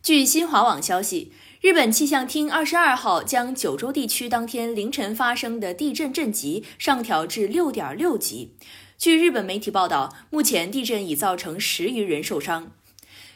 据新华网消息，日本气象厅二十二号将九州地区当天凌晨发生的地震震级上调至六点六级。据日本媒体报道，目前地震已造成十余人受伤。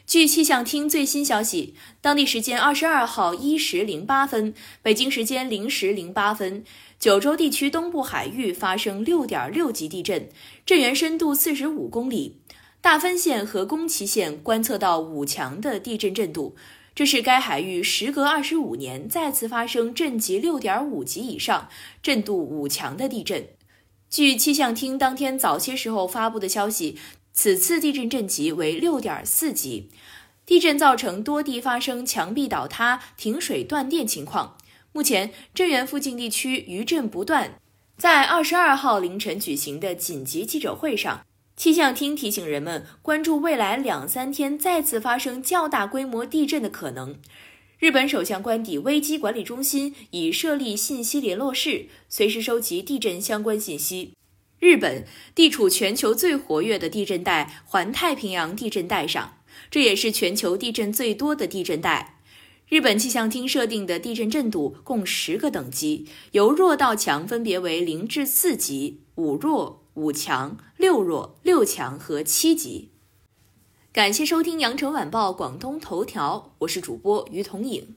据气象厅最新消息，当地时间二十二号一时零八分，北京时间零时零八分，九州地区东部海域发生六点六级地震，震源深度四十五公里。大分县和宫崎县观测到五强的地震震度，这是该海域时隔二十五年再次发生震级六点五级以上、震度五强的地震。据气象厅当天早些时候发布的消息，此次地震震级为六点四级，地震造成多地发生墙壁倒塌、停水断电情况。目前，震源附近地区余震不断。在二十二号凌晨举行的紧急记者会上。气象厅提醒人们关注未来两三天再次发生较大规模地震的可能。日本首相官邸危机管理中心已设立信息联络室，随时收集地震相关信息。日本地处全球最活跃的地震带——环太平洋地震带上，这也是全球地震最多的地震带。日本气象厅设定的地震震度共十个等级，由弱到强分别为零至四级、五弱。五强、六弱、六强和七级。感谢收听羊城晚报广东头条，我是主播于彤颖。